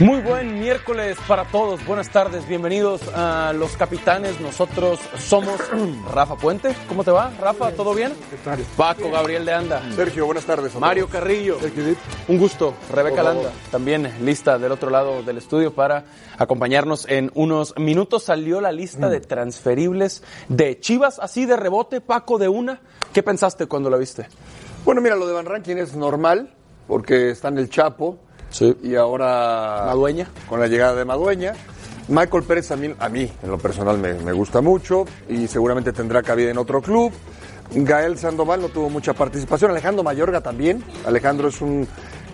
Muy buen miércoles para todos. Buenas tardes. Bienvenidos a Los Capitanes. Nosotros somos Rafa Puente. ¿Cómo te va, Rafa? ¿Todo bien? ¿Qué tal? Paco Gabriel de Anda. Sergio, buenas tardes. Mario. Carrillo. Sergio. Un gusto. Rebeca. Landa. También lista del otro lado del estudio para acompañarnos en unos minutos. Salió la lista de transferibles de Chivas, así de rebote, Paco, de una. ¿Qué pensaste cuando la viste? Bueno, mira, lo de Van Rankin es normal, porque está en el Chapo. Sí. Y ahora. Madueña. Con la llegada de Madueña. Michael Pérez a mí, a mí en lo personal, me, me gusta mucho y seguramente tendrá cabida en otro club. Gael Sandoval no tuvo mucha participación. Alejandro Mayorga también. Alejandro es un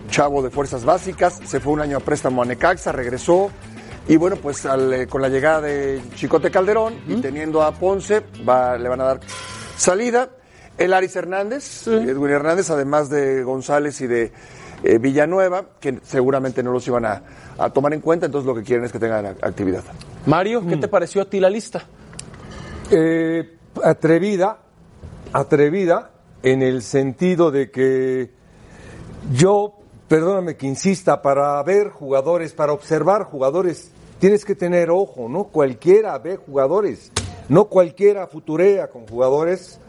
chavo de fuerzas básicas. Se fue un año a préstamo a Necaxa, regresó. Y bueno, pues al, eh, con la llegada de Chicote Calderón y teniendo a Ponce, va- le van a dar salida. El Aris Hernández, Edwin Hernández, además de González y de eh, Villanueva, que seguramente no los iban a, a tomar en cuenta, entonces lo que quieren es que tengan actividad. Mario, ¿qué te pareció a ti la lista? Eh, atrevida, atrevida en el sentido de que yo, perdóname que insista, para ver jugadores, para observar jugadores, tienes que tener ojo, no cualquiera ve jugadores, no cualquiera futurea con jugadores.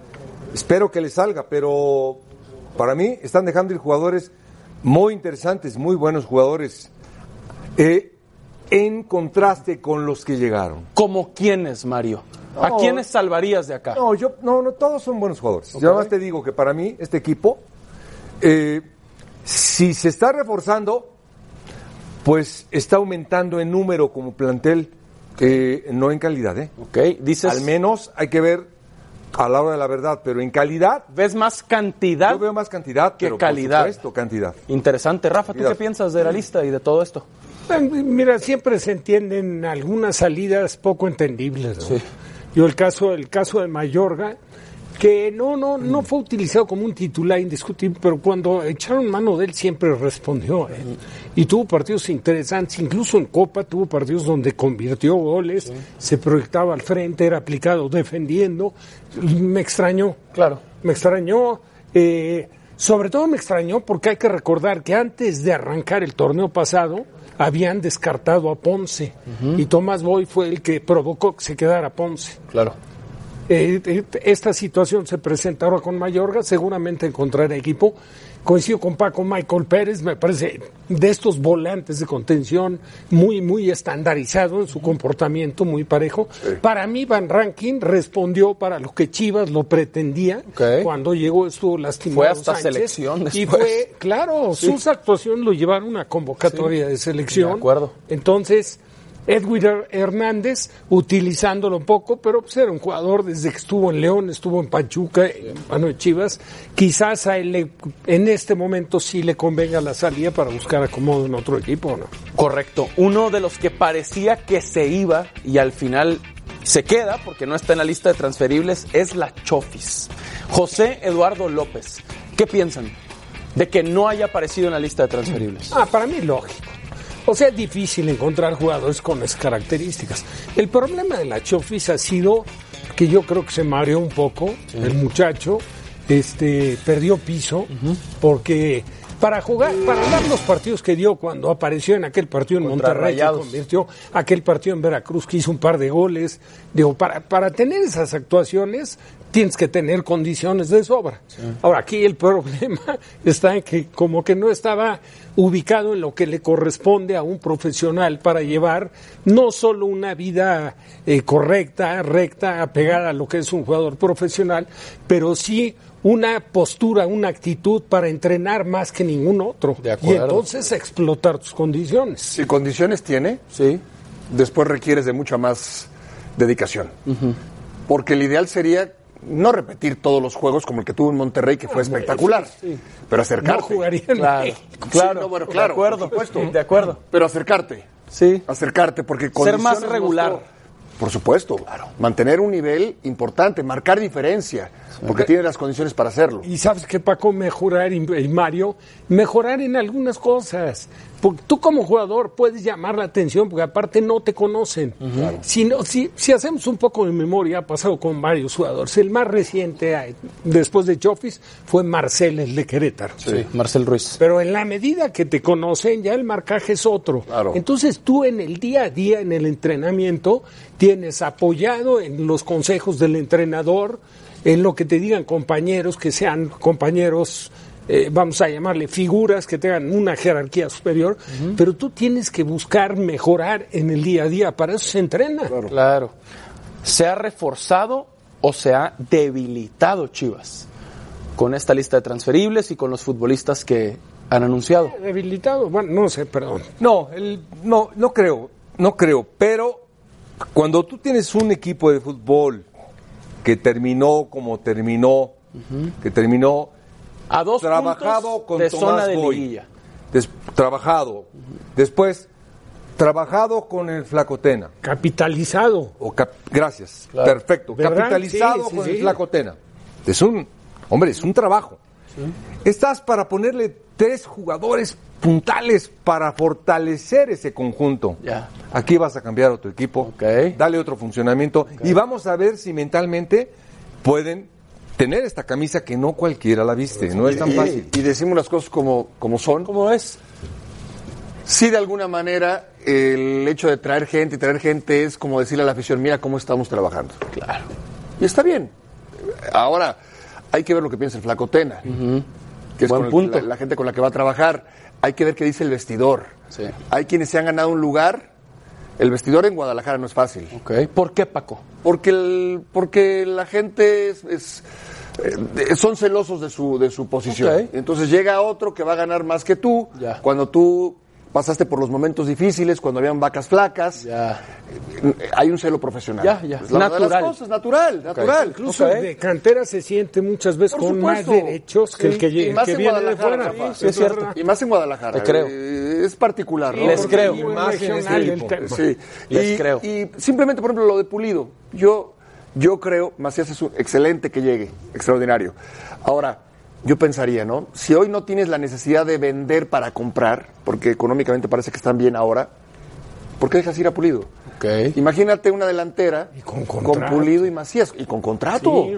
Espero que les salga, pero para mí están dejando ir jugadores muy interesantes, muy buenos jugadores, eh, en contraste con los que llegaron. ¿Como quiénes, Mario? ¿A No. quiénes salvarías de acá? No, yo, no, no, todos son buenos jugadores. Yo además te digo que para mí, este equipo, eh, si se está reforzando, pues está aumentando en número como plantel, eh, no en calidad, ¿eh? Ok, dices. Al menos hay que ver a la hora de la verdad, pero en calidad, ¿Ves más cantidad? yo veo más cantidad que pero calidad. Por supuesto, cantidad. Interesante. Rafa, ¿tú qué piensas de la lista y de todo esto? Mira, siempre se entienden algunas salidas poco entendibles. ¿no? Yo el caso, el caso de Mayorga, que no, no, no fue utilizado como un titular indiscutible, pero cuando echaron mano de él siempre respondió. ¿eh? Y tuvo partidos interesantes, incluso en Copa tuvo partidos donde convirtió goles, se proyectaba al frente, era aplicado defendiendo. Me extrañó. Claro. Me extrañó, eh, sobre todo me extrañó porque hay que recordar que antes de arrancar el torneo pasado habían descartado a Ponce y Tomás Boy fue el que provocó que se quedara Ponce. Claro. Eh, eh, esta situación se presenta ahora con Mayorga, seguramente encontrará equipo. Coincido con Paco Michael Pérez, me parece de estos volantes de contención muy, muy estandarizado en su comportamiento, muy parejo. Para mí, Van Rankin respondió para lo que Chivas lo pretendía. Cuando llegó estuvo lastimado. Fue hasta Sánchez, selección Y después. fue, claro, sus actuaciones lo llevaron a convocatoria de selección. de acuerdo. Entonces, Edwin Her- Hernández, utilizándolo poco, pero pues era un jugador desde que estuvo en León, estuvo en Pachuca, en mano de Chivas. Quizás a él le- en este momento sí le convenga la salida para buscar acomodo en otro equipo, ¿no? Correcto. Uno de los que parecía que se iba y al final se queda porque no está en la lista de transferibles es la Chofis. José Eduardo López. ¿Qué piensan de que no haya aparecido en la lista de transferibles? Ah, para mí lógico. O sea, es difícil encontrar jugadores con esas características. El problema de la Chofis ha sido que yo creo que se mareó un poco el muchacho, este, perdió piso, porque para jugar, para dar los partidos que dio cuando apareció en aquel partido en Contra Monterrey, que convirtió aquel partido en Veracruz que hizo un par de goles, digo, para, para tener esas actuaciones tienes que tener condiciones de sobra. Ahora, aquí el problema está en que como que no estaba ubicado en lo que le corresponde a un profesional para llevar no solo una vida eh, correcta, recta, apegada a lo que es un jugador profesional, pero sí una postura, una actitud para entrenar más que ningún otro. De y acuerdo. entonces explotar tus condiciones. Si condiciones tiene, Sí. después requieres de mucha más dedicación. Porque el ideal sería no repetir todos los juegos como el que tuvo en Monterrey, que fue espectacular, pero acercarte. No jugaría en Claro, claro, no, bueno, de claro, acuerdo, por supuesto. de acuerdo. Pero acercarte. Sí. Acercarte, porque Ser más regular. mostró. Por supuesto. Mantener un nivel importante, marcar diferencia, porque tiene las condiciones para hacerlo. Y sabes que Paco, mejorar, y Mario, mejorar en algunas cosas. Porque tú como jugador puedes llamar la atención porque aparte no te conocen. si, no, si, si hacemos un poco de memoria, ha pasado con varios jugadores. El más reciente después de Chofis fue Marcel, el de Querétaro. Sí, Marcel Ruiz. Pero en la medida que te conocen, ya el marcaje es otro. Claro. Entonces tú en el día a día, en el entrenamiento, tienes apoyado en los consejos del entrenador, en lo que te digan compañeros, que sean compañeros, eh, vamos a llamarle figuras, que tengan una jerarquía superior, pero tú tienes que buscar mejorar en el día a día, para eso se entrena. Claro. ¿Se ha reforzado o se ha debilitado Chivas con esta lista de transferibles y con los futbolistas que han anunciado? Debilitado, bueno, no sé, perdón. No, el, no, no creo, no creo, pero cuando tú tienes un equipo de fútbol que terminó como terminó, que terminó A dos trabajado puntos con de Tomás zona de Boy, liguilla. des- trabajado, después trabajado con el Flacotena, Capitalizado. o cap- gracias, Claro. perfecto, ¿Verdad? capitalizado Sí, sí, con sí. el Flacotena. Es un, hombre, es un trabajo. Estás para ponerle tres jugadores puntales para fortalecer ese conjunto. Ya. Aquí vas a cambiar otro equipo, Ok. dale otro funcionamiento y vamos a ver si mentalmente pueden tener esta camisa que no cualquiera la viste, no es tan y, fácil. y decimos las cosas como, como son. ¿Cómo es? Sí, de alguna manera, el hecho de traer gente y traer gente es como decirle a la afición, mira cómo estamos trabajando. Claro. Y está bien. Ahora, hay que ver lo que piensa el Flacotena, que es Buen con el- punto. la, la gente con la que va a trabajar. Hay que ver qué dice el vestidor. Sí. Hay quienes se han ganado un lugar. El vestidor en Guadalajara no es fácil. ¿Por qué, Paco? Porque, el, porque la gente es, es, eh, son celosos de su, de su posición. Entonces llega otro que va a ganar más que tú. Ya. Cuando tú pasaste por los momentos difíciles, cuando habían vacas flacas, Ya. hay un celo profesional. Ya, ya. Es la verdad de las cosas, natural, natural. Incluso Ok. el de cantera se siente muchas veces Por con más derechos que el que, Y más que en viene de Guadalajara, fuera. Rafa. Sí, es cierto. Y más en Guadalajara. Te creo. Eh, es particular. ¿no? Les Porque- creo. Muy Más en regional este. Sí. Les y, creo. y simplemente, por ejemplo, lo de Pulido. Yo, yo creo, Macías es un excelente que llegue, extraordinario. Ahora, yo pensaría, ¿no? Si hoy no tienes la necesidad de vender para comprar, porque económicamente parece que están bien ahora, ¿por qué dejas ir a Pulido? Ok. Imagínate una delantera Y con contrato. Pulido y Macías, y con contrato. Sí,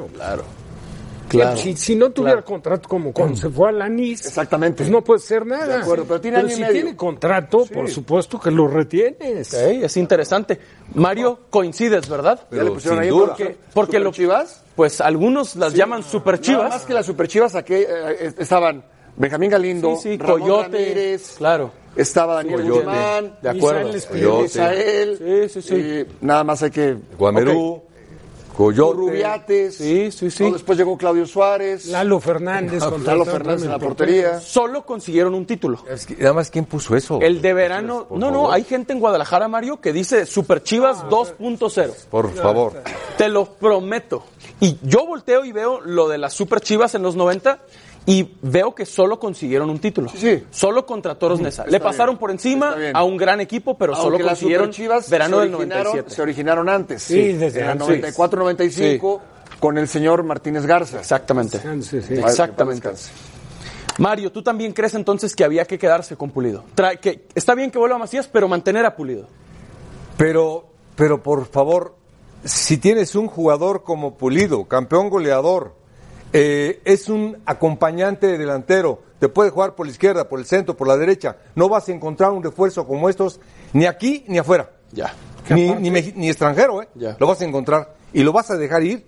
Claro. Si, si no tuviera contrato como cuando se fue a la NIS, Exactamente. pues no puede ser nada. De acuerdo, pero tiene año y si medio. tiene contrato, por supuesto que lo retienes. Ok, es interesante. Mario, coincides, ¿verdad? Ya le Pero pusieron sin ahí duda. porque, Porque lo- Chivas. Pues algunos las llaman super Nada más que las superchivas aquí eh, estaban Benjamín Galindo, Sí, sí, Ramón Coyote, Ramírez, claro. estaba Daniel Coyote. Guzmán, De acuerdo. Misael, Sí, sí, sí. eh, nada más hay que Guamerú, Coyote, Rubiates, Sí, sí, sí. ¿no? después llegó Claudio Suárez, Lalo Fernández. Lalo contratado Fernández en la portería. Solo consiguieron un título. Es que, nada más, ¿quién puso eso? El de verano. Por No, no, hay gente en Guadalajara, Mario, que dice Super Chivas 2.0. Por favor. Te lo prometo. Y yo volteo y veo lo de las Super Chivas en los 90 y veo que solo consiguieron un título. sí. Solo contra Toros Nesa. Le pasaron bien, por encima a un gran equipo, pero solo Aunque las consiguieron Superchivas verano se del originaron- 97. Se originaron antes. Sí, desde el antes. 94-95 con el señor Martínez Garza. Exactamente. Exactamente. Mario, ¿tú también crees entonces que había que quedarse con Pulido? Tra- que está bien que vuelva a Macías, pero mantener a Pulido. Pero, pero por favor, si tienes un jugador como Pulido, campeón goleador, eh, es un acompañante delantero, te puede jugar por la izquierda, por el centro, por la derecha, no vas a encontrar un refuerzo como estos ni aquí ni afuera. Ya. Ni, ni, ni extranjero, ¿eh? Ya. Lo vas a encontrar y lo vas a dejar ir,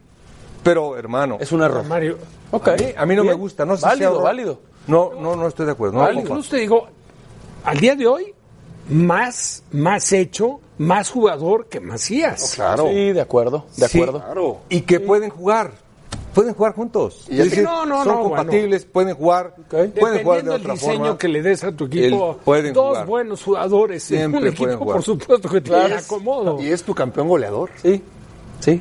pero hermano, Es un error. Mario, Ok. a mí, a mí no Bien. me gusta, no sé si Válido, sea horror. válido. No, no, no estoy de acuerdo. no, Válido. compa. incluso te digo, al día de hoy, más, más hecho, más jugador que Macías. Claro. Sí, de acuerdo, de Sí, acuerdo. Claro. Y que pueden jugar. Pueden jugar juntos. Y decir, No, no, son no, compatibles, pueden jugar, pueden jugar de Dependiendo del otra diseño forma. que le des a tu equipo, El- pueden dos jugar. buenos jugadores en Siempre un equipo, jugar. por supuesto que te Y es- acomodo. Y es tu campeón goleador. Sí, sí.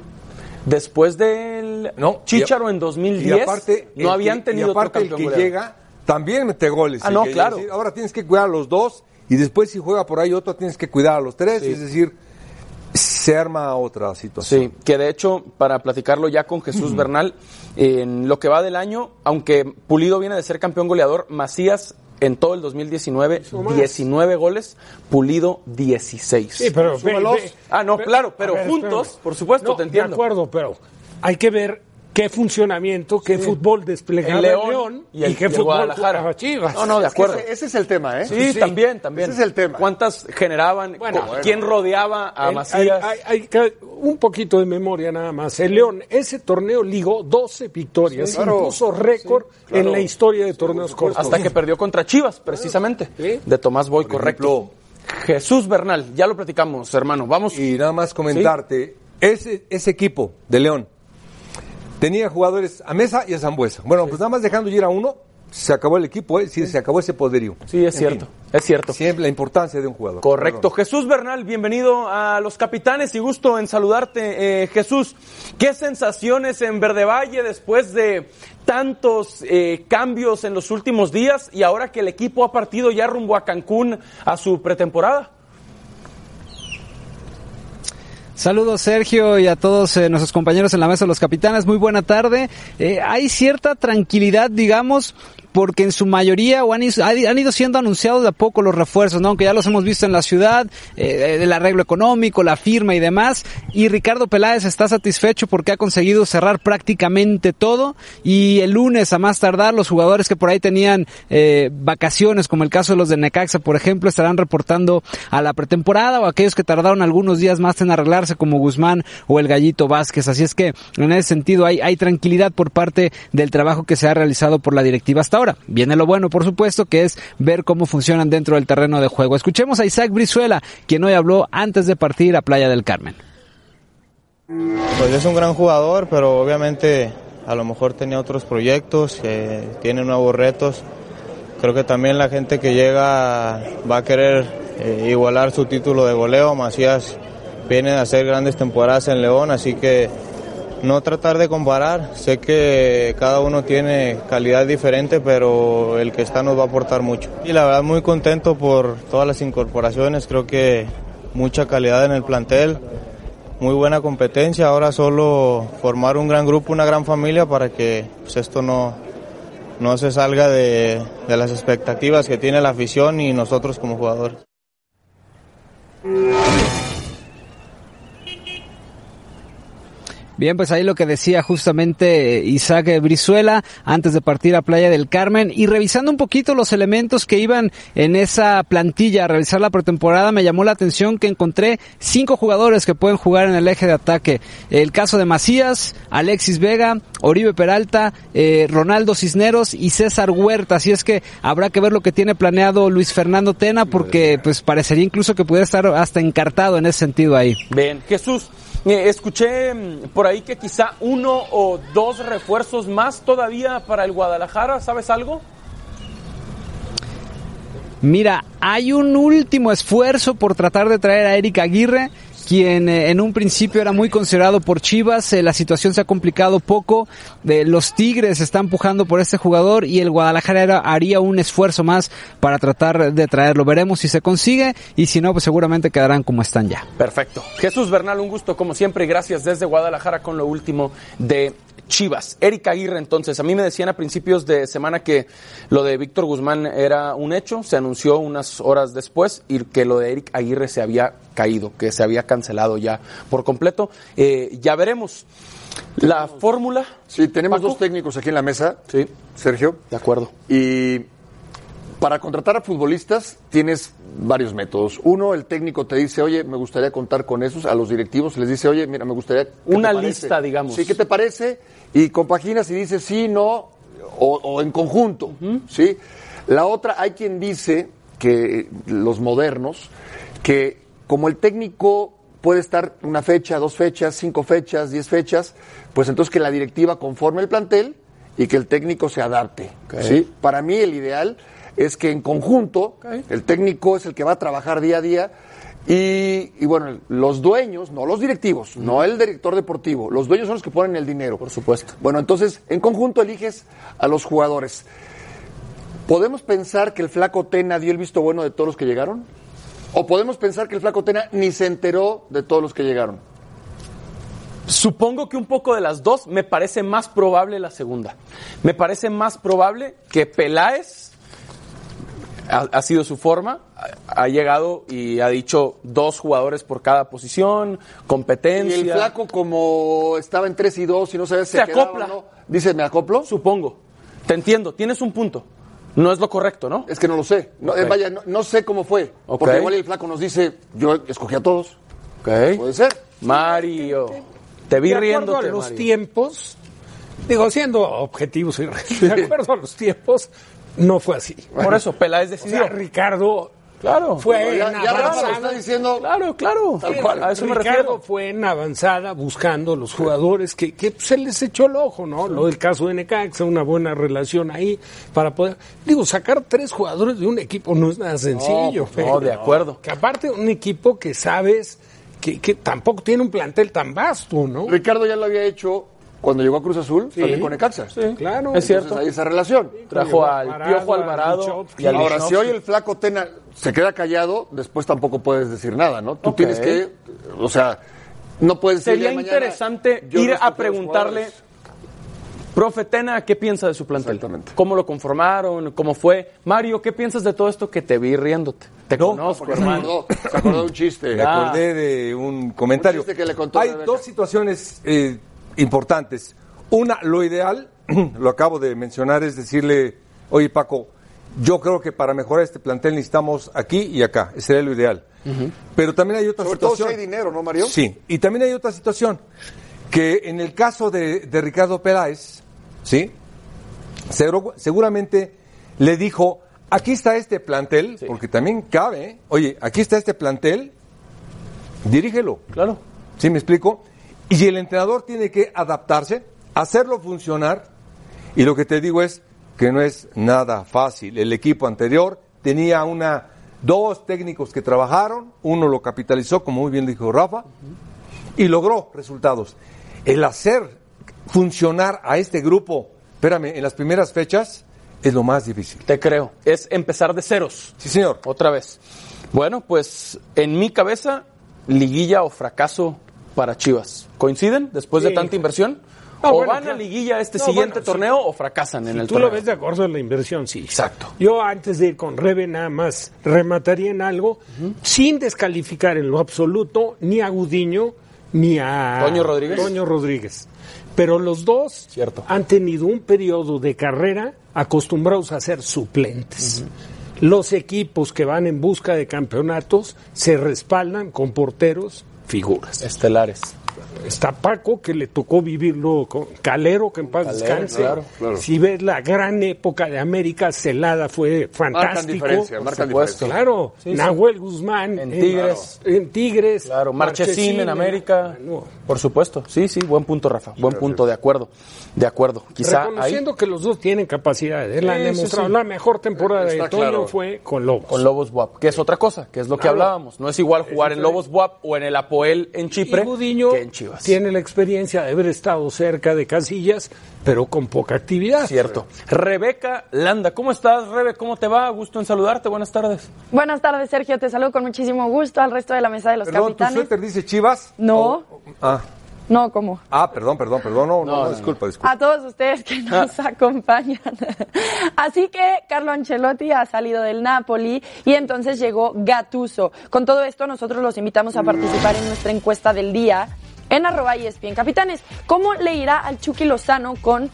Después del No, Chicharo y- en 2010, y aparte, no el habían que- tenido y aparte otro el campeón que goleador. llega también mete goles. Ah, el no, que- claro. decir, ahora tienes que cuidar a los dos y después si juega por ahí otro tienes que cuidar a los tres. Es decir, se arma otra situación. Sí, que de hecho, para platicarlo ya con Jesús Bernal, en lo que va del año, aunque Pulido viene de ser campeón goleador, Macías en todo el 2019, 19 goles, Pulido 16. Sí, pero ve- Súmalos. ve- Ah, no, claro, pero ver, juntos, espérame. por supuesto, No, te entiendo. De acuerdo, pero hay que ver qué funcionamiento, qué fútbol desplegaba El el León y el- qué y fútbol Guadalajara. jugaba Chivas. No, no, de Es que acuerdo. Ese, ese es el tema, ¿eh? Sí, también, también. Ese es el tema. ¿Cuántas generaban? Bueno. ¿Quién rodeaba a El- Macías? Hay, hay- hay que- un poquito de memoria nada más. El León, ese torneo ligó 12 victorias, Sí, claro. impuso récord claro. en la historia de torneos cortos. Hasta que perdió contra Chivas, precisamente. Sí. De Tomás Boy, correcto. Jesús Bernal, ya lo platicamos, hermano. Vamos. Y nada más comentarte, ese, ese equipo de León tenía jugadores a Mesa y a Zambuesa. Bueno, pues nada más dejando ir a uno, se acabó el equipo, ¿eh? Sí, se acabó ese poderío. Sí, es En cierto. fin, Es cierto. Siempre la importancia de un jugador. Correcto. Jesús Bernal, bienvenido a los capitanes y gusto en saludarte. Eh, Jesús, ¿qué sensaciones en Verde Valle después de tantos eh, cambios en los últimos días y ahora que el equipo ha partido ya rumbo a Cancún a su pretemporada? Saludos Sergio y a todos eh, nuestros compañeros en la mesa de los capitanes, muy buena tarde. Eh, hay cierta tranquilidad, digamos, porque en su mayoría o han, han ido siendo anunciados de a poco los refuerzos, ¿no? aunque ya los hemos visto en la ciudad, eh, el arreglo económico, la firma y demás. Y Ricardo Peláez está satisfecho porque ha conseguido cerrar prácticamente todo. Y el lunes, a más tardar, los jugadores que por ahí tenían eh, vacaciones, como el caso de los de Necaxa, por ejemplo, estarán reportando a la pretemporada o aquellos que tardaron algunos días más en arreglarse, como Guzmán o el Gallito Vázquez. Así es que en ese sentido hay, tranquilidad por parte del trabajo que se ha realizado por la directiva hasta ahora. Viene lo bueno, por supuesto, que es ver cómo funcionan dentro del terreno de juego. Escuchemos a Isaac Brizuela, quien hoy habló antes de partir a Playa del Carmen. Pues es un gran jugador, pero obviamente a lo mejor tenía otros proyectos, eh, tiene nuevos retos. Creo que también la gente que llega va a querer eh, igualar su título de goleo. Macías viene a hacer grandes temporadas en León, así que no tratar de comparar. Sé que cada uno tiene calidad diferente, pero el que está nos va a aportar mucho. Y la verdad muy contento por todas las incorporaciones. Creo que mucha calidad en el plantel muy buena competencia. Ahora solo formar un gran grupo, una gran familia para que pues, esto no, no se salga de, de las expectativas que tiene la afición y nosotros como jugadores. Bien, pues ahí lo que decía justamente eh, Isaac Brizuela antes de partir a Playa del Carmen y revisando un poquito los elementos que iban en esa plantilla a realizar la pretemporada, me llamó la atención que encontré cinco jugadores que pueden jugar en el eje de ataque. El caso de Macías, Alexis Vega, Oribe Peralta, eh, Ronaldo Cisneros y César Huerta. Así es que habrá que ver lo que tiene planeado Luis Fernando Tena porque pues parecería incluso que pudiera estar hasta encartado en ese sentido ahí. Bien, Jesús, eh, escuché mm, por ahí que quizá uno o dos refuerzos más todavía para el Guadalajara, ¿sabes algo? Mira, hay un último esfuerzo por tratar de traer a Eric Aguirre, quien eh, en un principio era muy considerado por Chivas, eh, la situación se ha complicado poco, los Tigres están empujando por este jugador y el Guadalajara haría un esfuerzo más para tratar de traerlo. Veremos si se consigue y si no, pues seguramente quedarán como están ya. Perfecto. Jesús Bernal, un gusto como siempre y gracias desde Guadalajara con lo último de Chivas. Eric Aguirre, entonces, a mí me decían a principios de semana que lo de Víctor Guzmán era un hecho, se anunció unas horas después y que lo de Eric Aguirre se había caído, que se había cancelado ya por completo. Eh, ya veremos. La fórmula. Sí, tenemos Paco. dos técnicos aquí en la mesa, Sí, Sergio. de acuerdo. Y para contratar a futbolistas tienes varios métodos. Uno, el técnico te dice, oye, me gustaría contar con esos. A los directivos les dice, oye, mira, me gustaría... ¿qué te Una parece?". lista, digamos. Sí, ¿qué te parece? Y compaginas y dices sí, no, o, o en conjunto, ¿sí? La otra, hay quien dice que los modernos, que como el técnico puede estar una fecha, dos fechas, cinco fechas, diez fechas, pues entonces que la directiva conforme el plantel y que el técnico se adapte. ¿sí? Para mí el ideal es que en conjunto el técnico es el que va a trabajar día a día y, y bueno, los dueños, no los directivos, no el director deportivo, los dueños son los que ponen el dinero. Por supuesto. Bueno, entonces en conjunto eliges a los jugadores. ¿Podemos pensar que el flaco Tena dio el visto bueno de todos los que llegaron? ¿O podemos pensar que el flaco Tena ni se enteró de todos los que llegaron? Supongo que un poco de las dos me parece más probable la segunda. Me parece más probable que Peláez ha, ha sido su forma. Ha, ha llegado y ha dicho dos jugadores por cada posición, competencia. Y el flaco, como estaba en 3 y 2 y no sabía si Se se, quedaba acopla. o no, dice, ¿me acoplo? Supongo. Te entiendo, tienes un punto. No es lo correcto, ¿no? Es que no lo sé. No, eh, vaya, no, no sé cómo fue. Porque igual el flaco nos dice, yo escogí a todos. Puede ser. Mario, te vi de acuerdo riéndote, a los Mario. tiempos, digo, siendo objetivos y de acuerdo a los tiempos, no fue así. Por eso, Peláez O decidió. sea, Ricardo claro. fue Ya, en ya avanzada. está diciendo. Claro, claro. Tal cual. A eso me Ricardo refiero. fue en avanzada buscando los jugadores que, que se les echó el ojo, ¿no? Lo del caso de Necaxa, una buena relación ahí para poder... Digo, sacar tres jugadores de un equipo no es nada sencillo. pues, no, Fer. de acuerdo. Que aparte un equipo que sabes que, que tampoco tiene un plantel tan vasto, ¿no? Ricardo ya lo había hecho cuando llegó a Cruz Azul, también con Necaxa. Sí, Claro. Es cierto. Entonces hay esa relación. Trajo al Alvarado, Piojo al Alvarado y al Ahora, si hoy el flaco Tena se queda callado, después tampoco puedes decir nada, ¿no? Tú tienes que, o sea, no puedes decir Sería mañana, interesante ir no a preguntarle, profe Tena, ¿qué piensa de su plantel? Exactamente. ¿Cómo lo conformaron? ¿Cómo fue? Mario, ¿qué piensas de todo esto que te vi riéndote? Te conozco, Porque se hermano. acordó, se acordó de un chiste. Me Ah. acordé de un comentario. Un chiste que le contó Hay dos situaciones eh, importantes. Una, lo ideal, lo acabo de mencionar, es decirle, oye Paco, yo creo que para mejorar este plantel necesitamos aquí y acá. Ese sería lo ideal. Pero también hay otra Sobre todo si situación. hay dinero, ¿no, Mario? Sí, y también hay otra situación, que en el caso de, de Ricardo Peláez, ¿sí? Seguro- seguramente le dijo, aquí está este plantel, porque también cabe, ¿eh? oye, aquí está este plantel, dirígelo. Claro. ¿Sí me explico? Y el entrenador tiene que adaptarse, hacerlo funcionar, y lo que te digo es que no es nada fácil. El equipo anterior tenía una, dos técnicos que trabajaron, uno lo capitalizó, como muy bien dijo Rafa, y logró resultados. El hacer funcionar a este grupo, espérame, en las primeras fechas, es lo más difícil. Te creo. Es empezar de ceros. Sí, señor. Otra vez. Bueno, pues en mi cabeza, liguilla o fracaso para Chivas. ¿Coinciden después de tanta inversión? No, o bueno, van a liguilla este No, siguiente bueno, sí. torneo o fracasan en Si el tú torneo. lo ves de acuerdo a la inversión, sí. Exacto. Yo antes de ir con Rebe nada más remataría en algo sin descalificar en lo absoluto ni a Gudiño ni a Toño Rodríguez. Toño Rodríguez. Pero los dos Cierto. han tenido un periodo de carrera acostumbrados a ser suplentes. Los equipos que van en busca de campeonatos se respaldan con porteros figuras. Estelares. Está Paco, que le tocó vivirlo con Calero, que en paz Calero, descanse. claro, claro. Si ves la gran época de América, Celada fue Marcan fantástico. diferencia, marcan supuesto. diferencia. Claro, Sí, sí. Nahuel Guzmán En Tigres. En Tigres. Claro, Marchesín en América. Bueno, Por supuesto. Sí, sí, buen punto, Rafa. Buen punto, de acuerdo. De acuerdo. Quizá ahí. reconociendo que los dos tienen capacidad. Él ha Sí, demostrado. sí. La mejor temporada Está de Toño claro. fue con Lobos. Con Lobos Buap, que es otra cosa, que es lo que Claro. hablábamos. No es igual jugar en Lobos Buap o en el Apoel en Chipre y que en Chivas. tiene la experiencia de haber estado cerca de Casillas, pero con poca actividad. Cierto. Rebeca Landa, ¿cómo estás, Rebe? ¿Cómo te va? Gusto en saludarte. Buenas tardes. Buenas tardes, Sergio. Te saludo con muchísimo gusto al resto de la mesa de los Perdón, ¿tu capitanes. suéter dice Chivas? No. O- ah, No, ¿cómo? ah, perdón, perdón, perdón. No, no, No, no, no, disculpa, disculpa. A todos ustedes que nos acompañan. Así que Carlo Ancelotti ha salido del Napoli y entonces llegó Gattuso. Con todo esto, nosotros los invitamos a participar en nuestra encuesta del día en arroba y ESPN Capitanes. ¿Cómo le irá al Chucky Lozano con...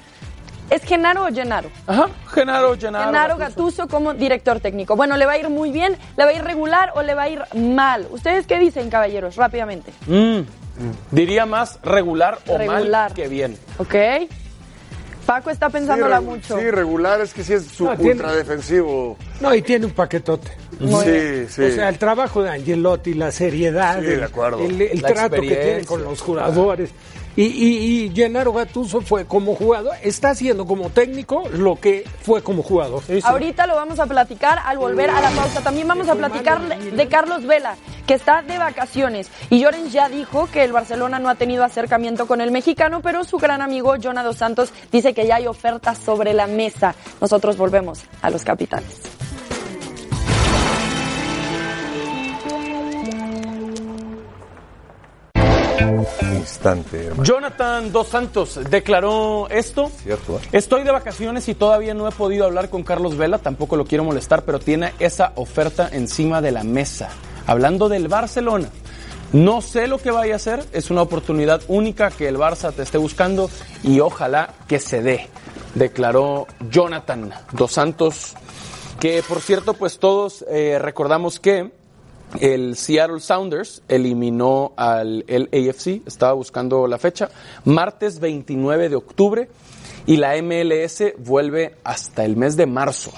¿Es Genaro o Genaro? Ajá, Genaro, Genaro. Genaro. Gattuso como director técnico. Bueno, ¿le va a ir muy bien? ¿Le va a ir regular o le va a ir mal? ¿Ustedes qué dicen, caballeros? Rápidamente. Mm, Diría más regular o Regular. mal que bien. ¿Ok? Paco está pensándola sí, mucho. Sí, regular es que sí es su No, ultra defensivo. No, y tiene un paquetote. Muy Sí, sí. O sea, el trabajo de Angelotti, la seriedad, Sí, el, de acuerdo. el- el La trato que tiene con los jugadores. Y, y, y Gennaro Gattuso fue como jugador, está haciendo como técnico lo que fue como jugador. Ahorita lo vamos a platicar al volver a la pausa. También vamos a platicar de Carlos Vela, que está de vacaciones. Y Llorens ya dijo que el Barcelona no ha tenido acercamiento con el mexicano, pero su gran amigo Jonah Dos Santos dice que ya hay ofertas sobre la mesa. Nosotros volvemos a los capitanes. Instante, hermano. Jonathan Dos Santos declaró esto. Cierto, ¿eh? Estoy de vacaciones y todavía no he podido hablar con Carlos Vela, tampoco lo quiero molestar, pero tiene esa oferta encima de la mesa. Hablando del Barcelona. No sé lo que vaya a hacer, es una oportunidad única que el Barça te esté buscando y ojalá que se dé, declaró Jonathan Dos Santos, que por cierto, pues todos eh, recordamos que el Seattle Sounders eliminó al LAFC, estaba buscando la fecha, martes 29 de octubre y la MLS vuelve hasta el mes de marzo.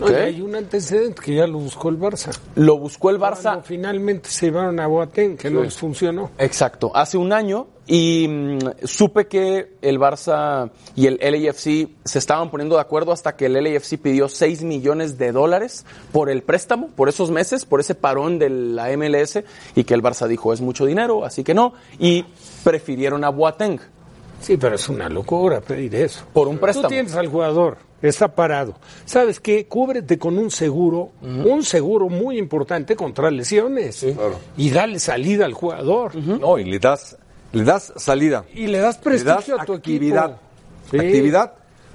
Hay un antecedente que ya lo buscó el Barça. Lo buscó el Barça Cuando finalmente se llevaron a Boateng, que no les funcionó. Exacto, hace un año y mm, supe que el Barça y el LAFC se estaban poniendo de acuerdo hasta que el LAFC pidió 6 millones de dólares por el préstamo, por esos meses, por ese parón de la MLS y que el Barça dijo es mucho dinero, así que no, y prefirieron a Boateng. Sí, pero es una locura pedir eso. Por un préstamo. Tú tienes al jugador, está parado. ¿Sabes qué? Cúbrete con un seguro, un seguro muy importante contra lesiones. Y dale salida al jugador. No, y le das, le das salida. Y le das Le das prestigio a tu actividad. equipo. Sí. Actividad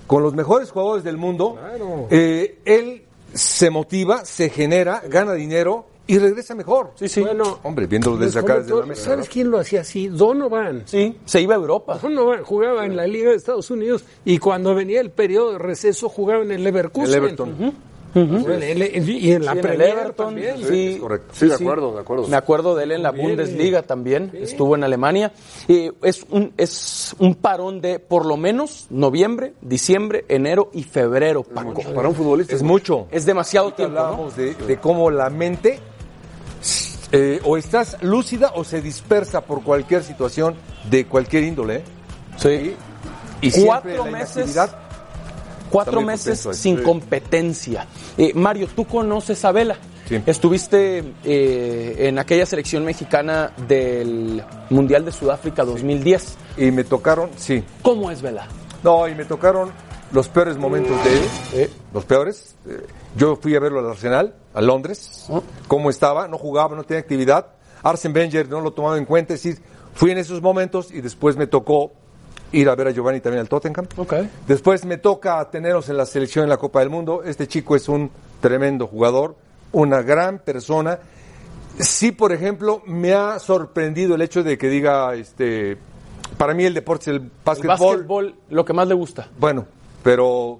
con los mejores jugadores del mundo. Claro. Eh, él se motiva, se genera, gana dinero y regresa mejor. Sí, sí. Bueno, Hombre, viéndolo desde acá, desde la mesa. ¿Sabes quién lo hacía así? Donovan. Sí, se iba a Europa. Donovan jugaba en la Liga de Estados Unidos y cuando venía el periodo de receso jugaba en el Leverkusen. El Everton. Y en la Sí, en el Premier Everton, también. sí. correcto. Sí, de acuerdo, de acuerdo. Me acuerdo de él en la. Bundesliga también, estuvo en Alemania. Y es, un, es un parón de por lo menos noviembre, diciembre, enero y febrero, Paco. Para un futbolista Es mucho. Es demasiado tiempo, ¿no? Hablábamos de, de cómo la mente eh, o estás lúcida o se dispersa por cualquier situación de cualquier índole. Sí. Y Cuatro meses, cuatro meses sin Sí. competencia. Eh, Mario, tú conoces a Vela. Sí. Estuviste eh, en aquella selección mexicana del Mundial de Sudáfrica 2010. Y me tocaron, sí. ¿Cómo es Vela? No, y me tocaron los peores momentos de él. Los peores. Eh, Yo fui a verlo al Arsenal, a Londres. Cómo estaba, no jugaba, no tenía actividad. Arsen Wenger no lo tomaba en cuenta. Es decir, fui en esos momentos y después me tocó ir a ver a Giovanni también al Tottenham. Ok. Después me toca tenerlos en la selección en la Copa del Mundo. Este chico es un tremendo jugador, una gran persona. Sí, por ejemplo, me ha sorprendido el hecho de que diga, este, para mí el deporte es el El básquetbol. básquetbol, lo que más le gusta. Bueno, pero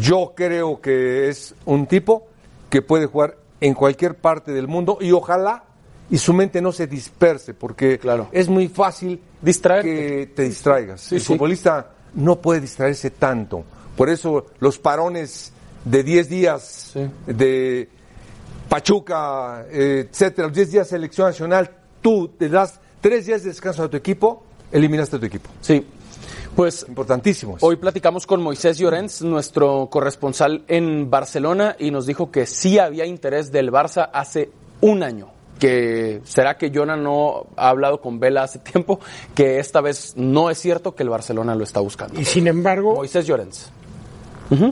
yo creo que es un tipo que puede jugar en cualquier parte del mundo y ojalá y su mente no se disperse porque Claro. es muy fácil Distraerte. que te distraigas. Sí, el sí. futbolista no puede distraerse tanto. Por eso los parones de 10 días Sí. de Pachuca, etcétera, los 10 días de selección nacional, tú te das 3 días de descanso a tu equipo, eliminaste a tu equipo. Sí. Pues Importantísimo. eso. Hoy platicamos con Moisés Llorens, nuestro corresponsal en Barcelona, y nos dijo que sí había interés del Barça hace un año. Que será que Jonah no ha hablado con Vela hace tiempo, que esta vez no es cierto que el Barcelona lo está buscando. Y sin embargo, Moisés Llorens.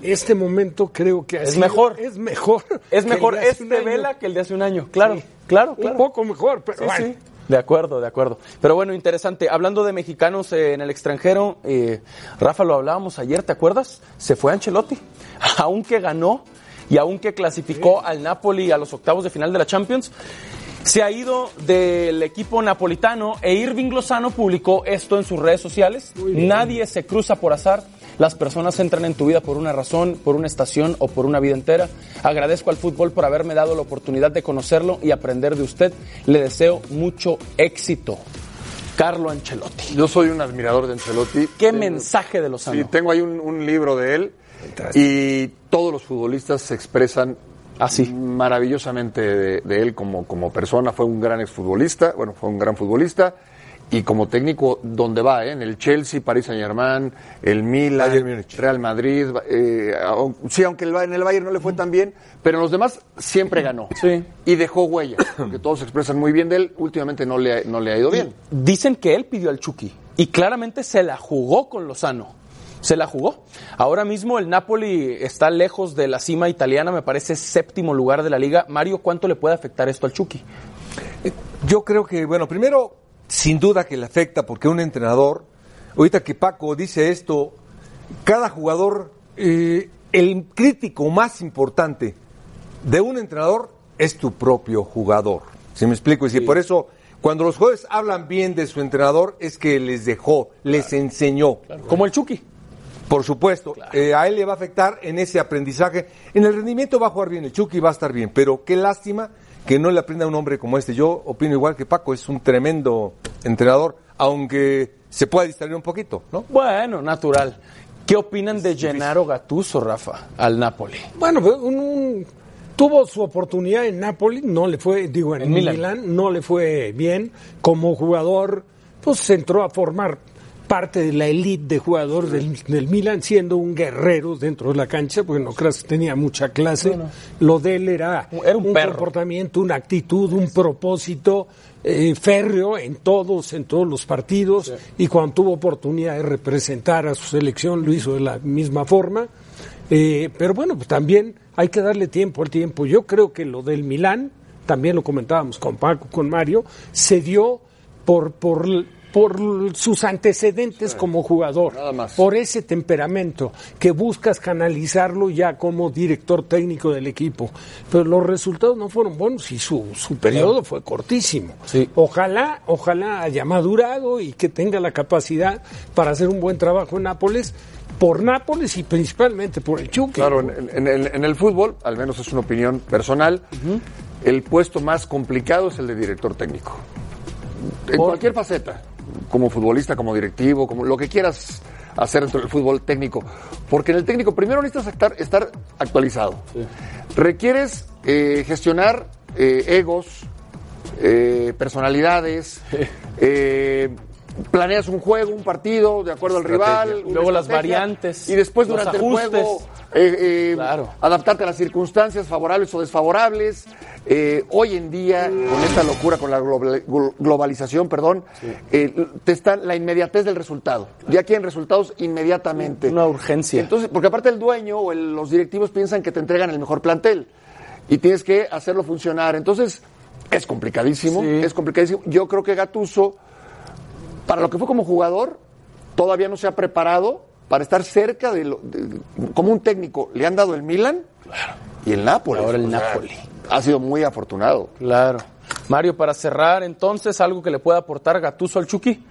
este momento creo que ha Es sido- mejor. Es mejor. Es mejor este. Vela que el de hace un año. Claro, Sí. claro, Un claro. poco mejor, pero Sí, bueno. sí. De acuerdo, de acuerdo. Pero bueno, interesante. Hablando de mexicanos eh, en el extranjero, eh, Rafa, lo hablábamos ayer, ¿te acuerdas? Se fue Ancelotti. Aunque ganó y aunque clasificó al Napoli a los octavos de final de la Champions, se ha ido del equipo napolitano e Irving Lozano publicó esto en sus redes sociales. Nadie se cruza por azar. Las personas entran en tu vida por una razón, por una estación o por una vida entera. Agradezco al fútbol por haberme dado la oportunidad de conocerlo y aprender de usted. Le deseo mucho éxito. Carlo Ancelotti. Yo soy un admirador de Ancelotti. ¿Qué Tengo- mensaje de Lozano? Sí, tengo ahí un, un libro de él y todos los futbolistas se expresan Así. maravillosamente de, de él como, como persona. Fue un gran exfutbolista, bueno, fue un gran futbolista y como técnico donde va, ¿eh? en el Chelsea, Paris Saint Germain, el Milan. Real Madrid. eh, sí, aunque el, en el Bayern no le fue tan bien, pero en los demás siempre ganó. Sí. Y dejó huella, porque todos se expresan muy bien de él. Últimamente no le, ha- no le ha ido bien. Dicen que él pidió al Chucky y claramente se la jugó con Lozano. Se la jugó. Ahora mismo el Napoli está lejos de la cima italiana, me parece séptimo lugar de la liga. Mario, ¿cuánto le puede afectar esto al Chucky? Yo creo que, bueno, primero sin duda que le afecta porque un entrenador, ahorita que Paco dice esto, cada jugador, eh, el crítico más importante de un entrenador es tu propio jugador. ¿Sí me explico? Y si por eso cuando los jueces hablan bien de su entrenador es que les dejó, les enseñó. Como el Chucky. Por supuesto, eh, a él le va a afectar en ese aprendizaje. En el rendimiento va a jugar bien, el Chucky va a estar bien, pero qué lástima que no le aprenda a un hombre como este. Yo opino igual que Paco, es un tremendo entrenador, aunque se pueda distraer un poquito, ¿no? Bueno, natural. ¿Qué opinan de Gennaro Gattuso, Rafa, al Napoli? Bueno, pues, un- un- tuvo su oportunidad en Napoli, no le fue, digo, en, En Milán. Milán. no le fue bien. Como jugador, pues entró a formar parte de la elite de jugadores del, del Milan, siendo un guerrero dentro de la cancha, porque no creas que tenía mucha clase. Lo de él era, Era un comportamiento, una actitud, un propósito eh, férreo en todos, en todos los partidos, y cuando tuvo oportunidad de representar a su selección lo hizo de la misma forma. Eh, pero bueno, pues también hay que darle tiempo al tiempo. Yo creo que lo del Milán, también lo comentábamos con Paco, con Mario, se dio por, por, por sus antecedentes como jugador, nada más. por ese temperamento que buscas canalizarlo ya como director técnico del equipo. Pero los resultados no fueron buenos y su, su periodo fue cortísimo. Sí. Ojalá, ojalá haya madurado y que tenga la capacidad para hacer un buen trabajo en Nápoles, por Nápoles y principalmente por el Chucky. Claro, en, en en el fútbol, al menos es una opinión personal, el puesto más complicado es el de director técnico. En cualquier faceta, como futbolista, como directivo, como lo que quieras hacer dentro del fútbol técnico. Porque en el técnico primero necesitas estar, estar actualizado. Requieres eh, gestionar eh, egos, eh, personalidades, eh, planeas un juego, un partido de acuerdo al rival, Luego las variantes, y después los durante ajustes. el juego eh, eh, Claro. adaptarte a las circunstancias favorables o desfavorables. Eh, hoy en día, con esta locura, con la global- glo- globalización, perdón, eh, te está la inmediatez del resultado. Ya quieren resultados inmediatamente. Una urgencia. Entonces, porque aparte el dueño o el- los directivos piensan que te entregan el mejor plantel y tienes que hacerlo funcionar. Entonces, es complicadísimo, Sí. es complicadísimo. Yo creo que Gatuso, para lo que fue como jugador, todavía no se ha preparado para estar cerca de, lo, de- como un técnico. Le han dado el Milan y el Nápoles. Ahora el O sea, Napoli. Ha sido muy afortunado. Claro. Mario, para cerrar entonces, algo que le pueda aportar Gatuso al Chucky.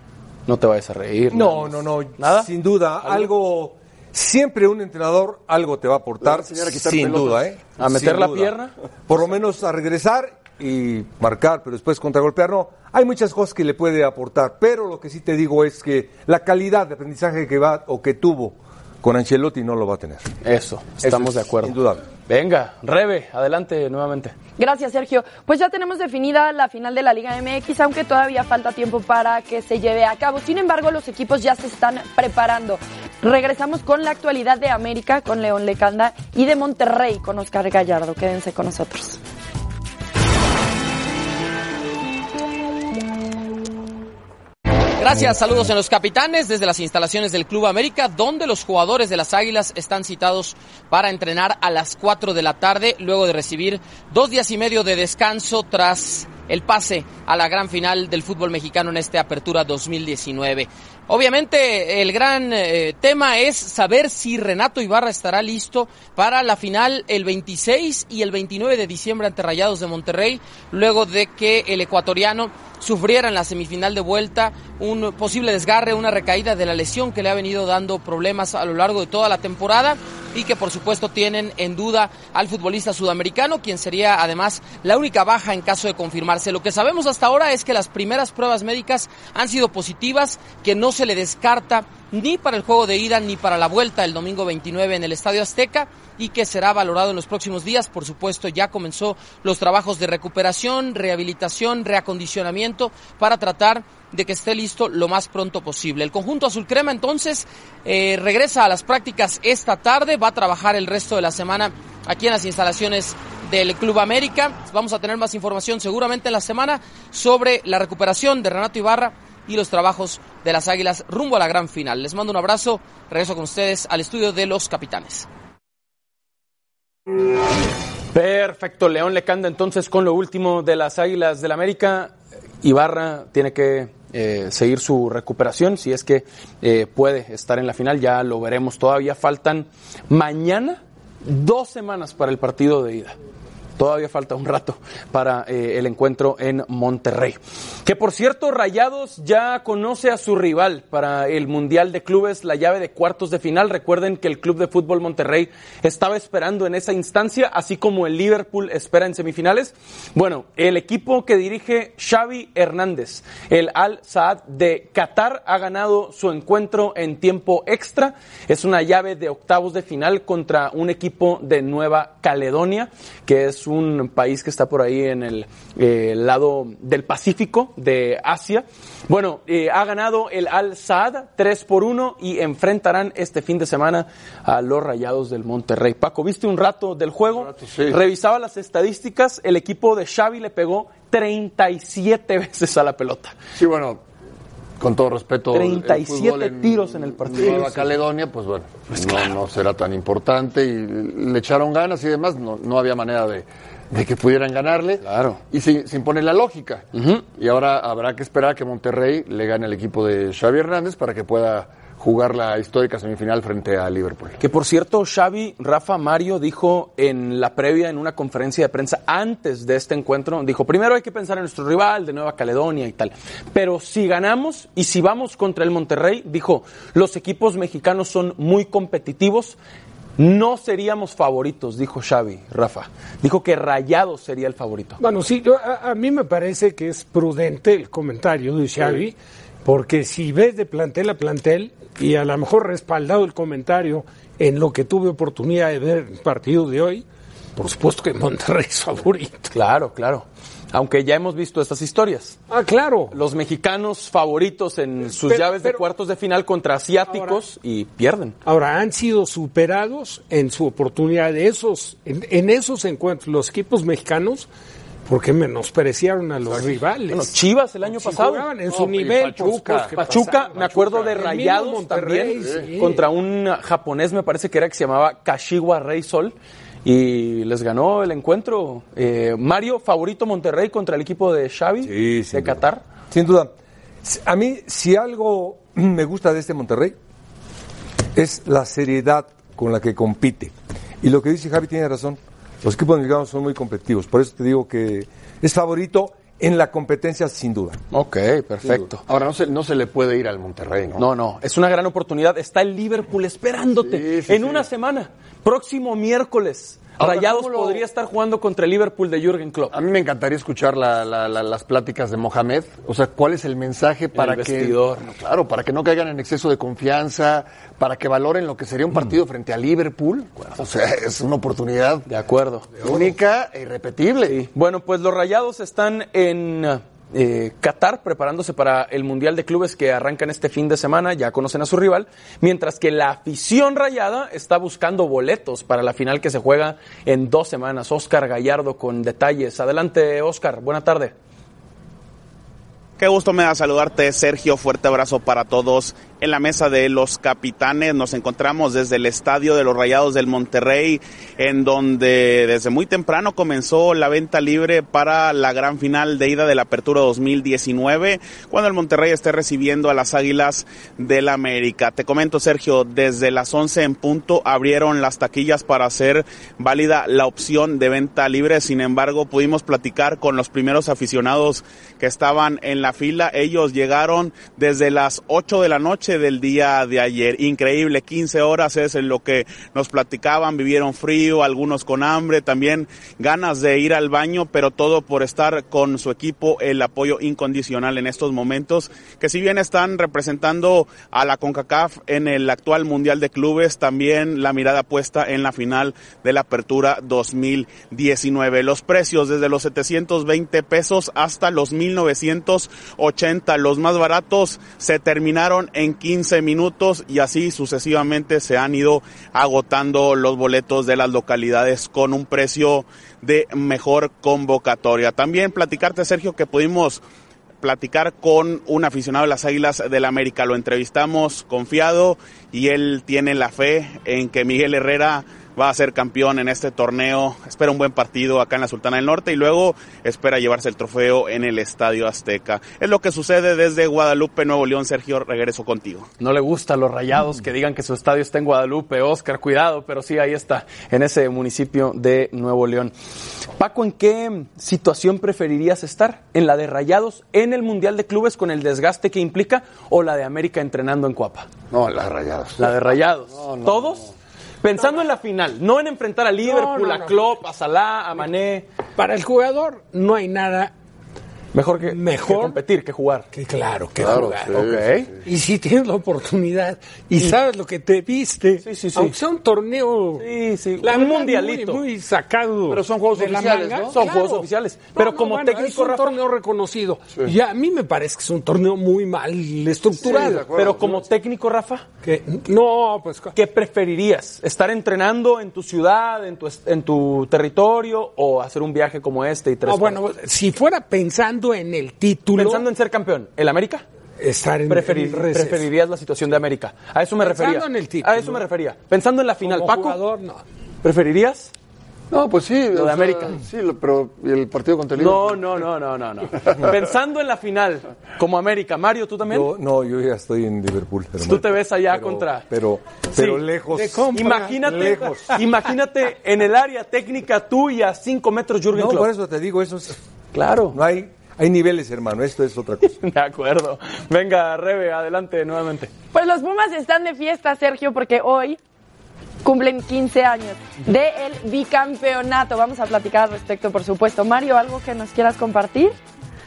No te vayas a reír. No, nada no, no. ¿Nada? Sin duda, algo. Siempre un entrenador algo te va a aportar. Sin pelotas. duda, ¿eh? ¿A meter Sin la duda. pierna? Por lo menos a regresar y marcar, pero después contragolpear. No, hay muchas cosas que le puede aportar, pero lo que sí te digo es que la calidad de aprendizaje que va o que tuvo con Ancelotti no lo va a tener. Eso, estamos es de acuerdo. indudable. Venga, Rebe, adelante nuevamente. Gracias, Sergio. Pues ya tenemos definida la final de la Liga MX, aunque todavía falta tiempo para que se lleve a cabo. Sin embargo, los equipos ya se están preparando. Regresamos con la actualidad de América, con León Lecanda, y de Monterrey, con Oscar Gallardo. Quédense con nosotros. Gracias, saludos en los capitanes desde las instalaciones del Club América, donde los jugadores de las Águilas están citados para entrenar a las 4 de la tarde, luego de recibir dos días y medio de descanso tras el pase a la gran final del fútbol mexicano en esta apertura 2019. Obviamente el gran eh, tema es saber si Renato Ibarra estará listo para la final el 26 y el 29 de diciembre ante Rayados de Monterrey, luego de que el ecuatoriano sufriera en la semifinal de vuelta un posible desgarre, una recaída de la lesión que le ha venido dando problemas a lo largo de toda la temporada y que por supuesto tienen en duda al futbolista sudamericano, quien sería además la única baja en caso de confirmarse. Lo que sabemos hasta ahora es que las primeras pruebas médicas han sido positivas, que no se le descarta ni para el juego de ida ni para la vuelta el domingo 29 en el Estadio Azteca y que será valorado en los próximos días. Por supuesto, ya comenzó los trabajos de recuperación, rehabilitación, reacondicionamiento para tratar de que esté listo lo más pronto posible. El conjunto azul crema entonces eh, regresa a las prácticas esta tarde, va a trabajar el resto de la semana aquí en las instalaciones del Club América. Vamos a tener más información seguramente en la semana sobre la recuperación de Renato Ibarra y los trabajos de las Águilas rumbo a la gran final. Les mando un abrazo, regreso con ustedes al estudio de los capitanes. Perfecto, León le canta entonces con lo último de las Águilas del América. Ibarra tiene que eh, seguir su recuperación, si es que eh, puede estar en la final, ya lo veremos. Todavía faltan mañana dos semanas para el partido de ida. Todavía falta un rato para eh, el encuentro en Monterrey. Que por cierto, Rayados ya conoce a su rival para el Mundial de Clubes, la llave de cuartos de final. Recuerden que el Club de Fútbol Monterrey estaba esperando en esa instancia, así como el Liverpool espera en semifinales. Bueno, el equipo que dirige Xavi Hernández, el Al Saad de Qatar, ha ganado su encuentro en tiempo extra. Es una llave de octavos de final contra un equipo de Nueva Caledonia, que es un país que está por ahí en el eh, lado del Pacífico de Asia. Bueno, eh, ha ganado el Al Saad 3 por 1 y enfrentarán este fin de semana a los Rayados del Monterrey. Paco, ¿viste un rato del juego? Revisaba las estadísticas, el equipo de Xavi le pegó 37 veces a la pelota. Sí, bueno, con todo respeto. 37 tiros en el partido. Nueva Caledonia, pues bueno, no, no, será tan importante y le echaron ganas y demás, no, no había manera de, de, que pudieran ganarle. Claro. Y se, se impone la lógica. Uh -huh. Y ahora habrá que esperar a que Monterrey le gane al equipo de Xavi Hernández para que pueda jugar la histórica semifinal frente a Liverpool. Que por cierto, Xavi, Rafa Mario dijo en la previa, en una conferencia de prensa antes de este encuentro, dijo, primero hay que pensar en nuestro rival de Nueva Caledonia y tal. Pero si ganamos y si vamos contra el Monterrey, dijo, los equipos mexicanos son muy competitivos. No seríamos favoritos, dijo Xavi, Rafa. Dijo que Rayados sería el favorito. Bueno, sí, yo, a, a, mí me parece que es prudente el comentario de Xavi. Sí. Porque si ves de plantel a plantel, y a lo mejor respaldado el comentario en lo que tuve oportunidad de ver el partido de hoy, por supuesto que Monterrey es favorito. Claro, claro. Aunque ya hemos visto estas historias. Ah, claro. Los mexicanos favoritos en sus pero, llaves pero, de cuartos de final contra asiáticos ahora, y pierden. Ahora, han sido superados en su oportunidad de esos, en, en esos encuentros, los equipos mexicanos porque menospreciaron a los rivales. Bueno, Chivas el año si pasado. Jugaban en su nivel. Pachuca, Pachuca me acuerdo de Rayados también, sí. contra un japonés, me parece que era que se llamaba Kashiwa Rey Sol. Y les ganó el encuentro. Eh, Mario, favorito Monterrey contra el equipo de Xavi sí, de Qatar. Sin duda. A mí, si algo me gusta de este Monterrey, es la seriedad con la que compite. Y lo que dice Javi tiene razón. Los equipos mexicanos son muy competitivos. Por eso te digo que es favorito en la competencia sin duda. Ok, perfecto. Ahora no se, no se le puede ir al Monterrey, ¿no? No, no, es una gran oportunidad. Está el Liverpool esperándote sí, sí, en sí. una semana. Próximo miércoles. Ahora, Rayados lo... podría estar jugando contra el Liverpool de Jürgen Klopp. A mí me encantaría escuchar la, la, la, las pláticas de Mohamed. O sea, ¿cuál es el mensaje para el que vestidor. claro, para que no caigan en exceso de confianza, para que valoren lo que sería un partido mm. frente a Liverpool? O sea, es una oportunidad de acuerdo, única e irrepetible. Sí. Bueno, pues los Rayados están en eh, Qatar preparándose para el Mundial de Clubes que arrancan este fin de semana, ya conocen a su rival, mientras que la afición rayada está buscando boletos para la final que se juega en dos semanas. Oscar Gallardo con detalles. Adelante, Oscar, buena tarde. Qué gusto me da saludarte, Sergio. Fuerte abrazo para todos en la mesa de los capitanes. Nos encontramos desde el estadio de los Rayados del Monterrey, en donde desde muy temprano comenzó la venta libre para la gran final de ida de la Apertura 2019, cuando el Monterrey esté recibiendo a las Águilas del América. Te comento, Sergio, desde las 11 en punto abrieron las taquillas para hacer válida la opción de venta libre. Sin embargo, pudimos platicar con los primeros aficionados que estaban en la fila. Ellos llegaron desde las 8 de la noche del día de ayer. Increíble, 15 horas es en lo que nos platicaban, vivieron frío, algunos con hambre, también ganas de ir al baño, pero todo por estar con su equipo, el apoyo incondicional en estos momentos, que si bien están representando a la CONCACAF en el actual Mundial de Clubes, también la mirada puesta en la final de la Apertura 2019. Los precios desde los 720 pesos hasta los 1980, los más baratos se terminaron en 15 minutos y así sucesivamente se han ido agotando los boletos de las localidades con un precio de mejor convocatoria. También platicarte, Sergio, que pudimos platicar con un aficionado de las Águilas del América. Lo entrevistamos confiado y él tiene la fe en que Miguel Herrera va a ser campeón en este torneo. Espera un buen partido acá en la Sultana del Norte y luego espera llevarse el trofeo en el Estadio Azteca. Es lo que sucede desde Guadalupe, Nuevo León. Sergio, regreso contigo. No le gusta a los rayados que digan que su estadio está en Guadalupe, Oscar, cuidado, pero sí, ahí está, en ese municipio de Nuevo León. Paco, ¿en qué situación preferirías estar? ¿En la de rayados en el Mundial de Clubes con el desgaste que implica o la de América entrenando en Cuapa? No, las rayadas. La de rayados. ¿Todos? Pensando en la final, no en enfrentar a Liverpool, no, a no. Klopp, a Salah, a Mané. Para el jugador no hay nada Mejor que, Mejor. que competir, que jugar. que claro que Claro, jugar. sí. Y si tienes la oportunidad y sabes lo que te viste, Sí, sí, sí. aunque sea un torneo, Sí, sí, la un mundialito. muy, muy sacado. Pero son juegos oficiales, manga, ¿no? Son juegos oficiales. Pero como bueno, técnico, es un Rafa- torneo reconocido. Y a mí me parece que es un torneo muy mal estructurado. Acuerdo. Pero como técnico, Rafa, que, no, pues ¿qué preferirías? ¿Estar entrenando en tu ciudad, en tu, en tu territorio o hacer un viaje como este y tres no, bueno, si fuera pensando en el título, Pensando en ser campeón, ¿el América? estar en Preferir- receso. preferirías la situación de América. A eso me Pensando refería. en el título. A eso me refería. Pensando en la final, Como Paco, jugador, no. ¿preferirías? No, pues sí. Lo de América. Sí, lo- pero ¿y el partido contra el No, no, no, no, no, no. Pensando en la final, como América, Mario, ¿tú también? Yo, no, yo ya estoy en Liverpool. hermano. Tú te ves allá Pero- contra- Pero, pero Sí. lejos. Imagínate, Lejos. imagínate en el área técnica tú y a 5 metros Jürgen No, Klopp. por eso te digo, eso es, Claro. no hay, hay niveles, hermano. Esto es otra cosa. De acuerdo. Venga, Rebe, adelante nuevamente. Pues los Pumas están de fiesta, Sergio, porque hoy cumplen 15 años del bicampeonato. Vamos a platicar al respecto, por supuesto. Mario, ¿algo que nos quieras compartir?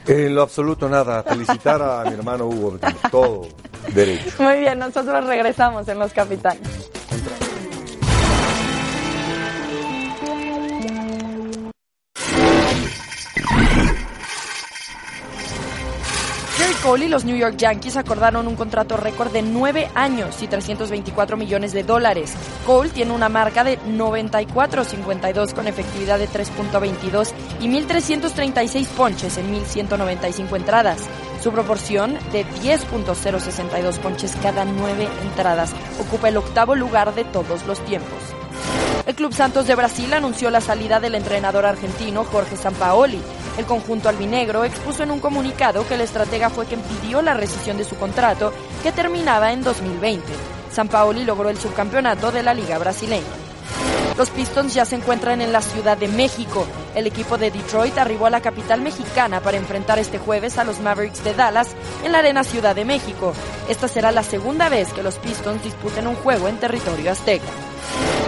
En lo absoluto nada. Felicitar a mi hermano Hugo, todo derecho. Muy bien, nosotros regresamos en Los Capitanes. Cole y los New York Yankees acordaron un contrato récord de 9 años y 324 millones de dólares. Cole tiene una marca de 94.52 con efectividad de 3.22 y 1.336 ponches en 1.195 entradas. Su proporción de 10.062 ponches cada 9 entradas ocupa el octavo lugar de todos los tiempos. El Club Santos de Brasil anunció la salida del entrenador argentino Jorge Sampaoli. El conjunto albinegro expuso en un comunicado que el estratega fue quien pidió la rescisión de su contrato, que terminaba en 2020. Sampaoli logró el subcampeonato de la Liga Brasileña. Los Pistons ya se encuentran en la Ciudad de México. El equipo de Detroit arribó a la capital mexicana para enfrentar este jueves a los Mavericks de Dallas en la Arena Ciudad de México. Esta será la segunda vez que los Pistons disputen un juego en territorio azteca.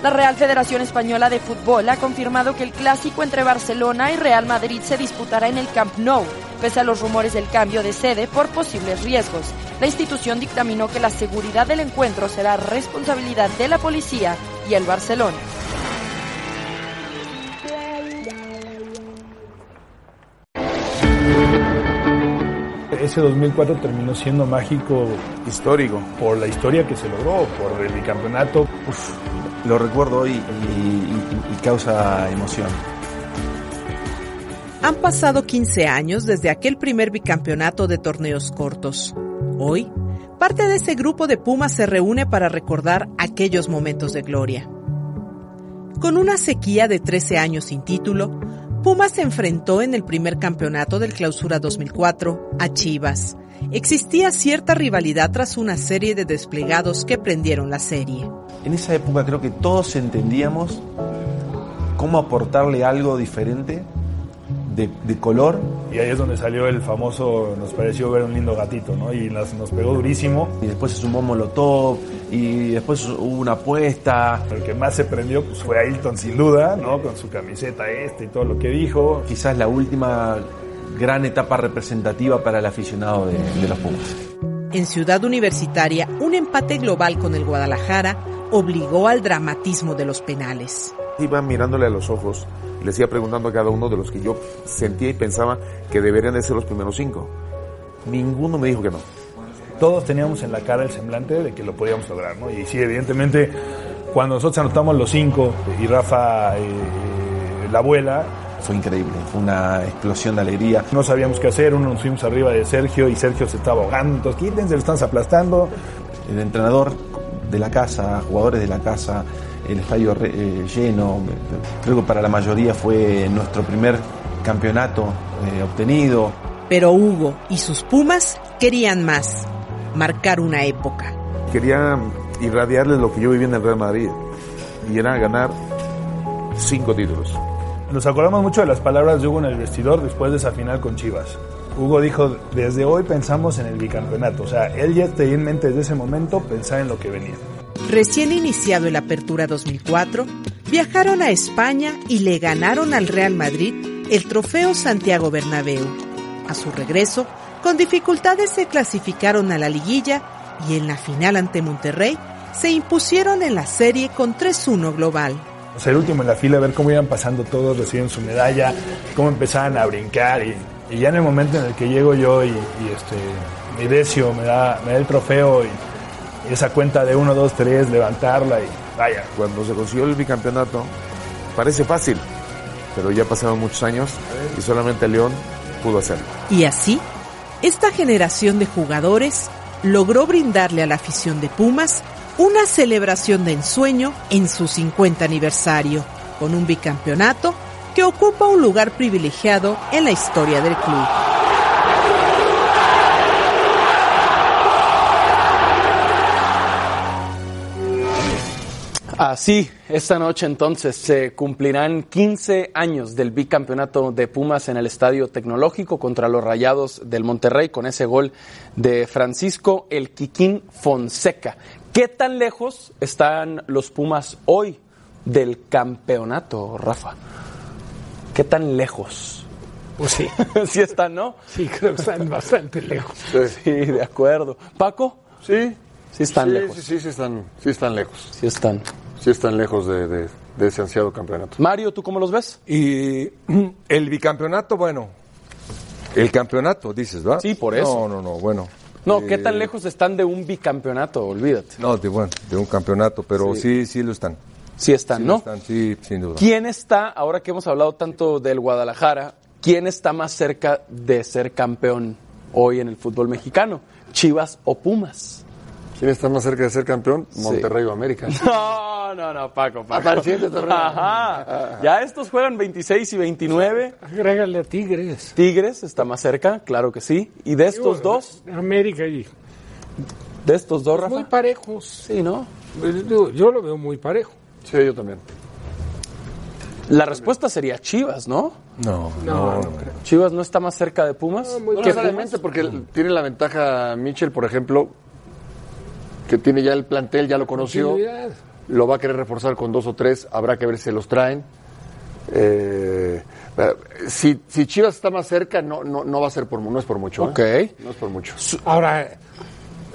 La Real Federación Española de Fútbol ha confirmado que el clásico entre Barcelona y Real Madrid se disputará en el Camp Nou, pese a los rumores del cambio de sede por posibles riesgos. La institución dictaminó que la seguridad del encuentro será responsabilidad de la policía y el Barcelona. Ese 2004 terminó siendo mágico histórico por la historia que se logró, por el bicampeonato. Uf, lo recuerdo y causa emoción. Han pasado 15 años desde aquel primer bicampeonato de torneos cortos. Hoy, parte de ese grupo de Pumas se reúne para recordar aquellos momentos de gloria. Con una sequía de 13 años sin título, Pumas se enfrentó en el primer campeonato del Clausura 2004 a Chivas. Existía cierta rivalidad tras una serie de desplegados que prendieron la serie. En esa época creo que todos entendíamos cómo aportarle algo diferente de, de color. Y ahí es donde salió el famoso, nos pareció ver un lindo gatito, ¿no? Y nos, nos pegó durísimo. Y después se sumó Molotov y después hubo una apuesta. El que más se prendió pues, fue Ailton, sin duda, ¿no? Con su camiseta este y todo lo que dijo. Quizás la última gran etapa representativa para el aficionado de, de los Pumas. En Ciudad Universitaria, un empate global con el Guadalajara obligó al dramatismo de los penales. Iba mirándole a los ojos, les iba preguntando a cada uno de los que yo sentía y pensaba que deberían de ser los primeros cinco. Ninguno me dijo que no. Todos teníamos en la cara el semblante de que lo podíamos lograr, ¿no? Y sí, evidentemente, cuando nosotros anotamos los cinco y Rafa eh, la abuela, Fue increíble, fue una explosión de alegría. no sabíamos qué hacer, uno nos fuimos arriba de Sergio y Sergio se estaba ahogando, entonces quítense, lo están aplastando. El entrenador de la casa, jugadores de la casa, el estadio re- eh, lleno. Creo que para la mayoría fue nuestro primer campeonato eh, obtenido. Pero Hugo y sus Pumas querían más, marcar una época. Quería irradiarles lo que yo vivía en el Real Madrid y era ganar cinco títulos. Nos acordamos mucho de las palabras de Hugo en el vestidor después de esa final con Chivas. Hugo dijo, desde hoy pensamos en el bicampeonato. O sea, él ya tenía en mente desde ese momento pensar en lo que venía. Recién iniciado el Apertura 2004, viajaron a España y le ganaron al Real Madrid el trofeo Santiago Bernabéu. A su regreso, con dificultades se clasificaron a la liguilla y en la final ante Monterrey se impusieron en la serie con 3-1 global. O sea, el último en la fila, ver cómo iban pasando todos, reciben su medalla, cómo empezaban a brincar. Y, y ya en el momento en el que llego yo y, y este, mi Decio me da, me da el trofeo y, y esa cuenta de 1, 2, 3, levantarla y vaya. Cuando se consiguió el bicampeonato, parece fácil, pero ya pasaron muchos años y solamente León pudo hacerlo. Y así, esta generación de jugadores logró brindarle a la afición de Pumas una celebración de ensueño en su 50 aniversario, con un bicampeonato que ocupa un lugar privilegiado en la historia del club. Así, esta noche entonces se cumplirán 15 años del bicampeonato de Pumas en el Estadio Tecnológico contra los Rayados del Monterrey con ese gol de Francisco El Quiquín Fonseca. ¿Qué tan lejos están los Pumas hoy del campeonato, Rafa? ¿Qué tan lejos? Pues sí. sí están, ¿no? Sí, creo que están bastante lejos. Sí, de acuerdo. ¿Paco? Sí. Sí están sí, lejos. Sí, sí, sí están, sí están lejos. Sí están. Sí están lejos de, de- de ese ansiado campeonato. Mario, ¿tú cómo los ves? Y el bicampeonato, bueno, el campeonato, dices, ¿va? Sí, por eso. No, no, no, bueno. No, ¿qué Eh, tan lejos están de un bicampeonato? Olvídate. No, de, bueno, de un campeonato, pero sí, sí, lo están. Sí están, Sí ¿no? están, sí, sin duda. ¿Quién está, ahora que hemos hablado tanto del Guadalajara, quién está más cerca de ser campeón hoy en el fútbol mexicano? ¿Chivas o Pumas? ¿Quién está más cerca de ser campeón? Sí. Monterrey o América. No, no, no, Paco, Paco. Hasta el siguiente torneo. Ajá. Ya estos juegan 26 y 29. Agrégale a Tigres. Tigres está más cerca, claro que sí. ¿Y de estos dos? América y ¿De estos dos, Rafa? muy parejos. Sí, ¿no? Digo, Yo lo veo muy parejo. Sí, yo también. La respuesta sería Chivas, ¿no? No, No, no creo. Chivas no está más cerca de Pumas. muy No que necesariamente, porque tiene la ventaja Mitchell, por ejemplo, que tiene ya el plantel, ya lo conoció, lo va a querer reforzar con dos o tres, habrá que ver si los traen. Eh, eh, si, si Chivas está más cerca, no, no, no va a ser por, mu- no es por mucho. Ok. ¿eh? No es por mucho. Ahora,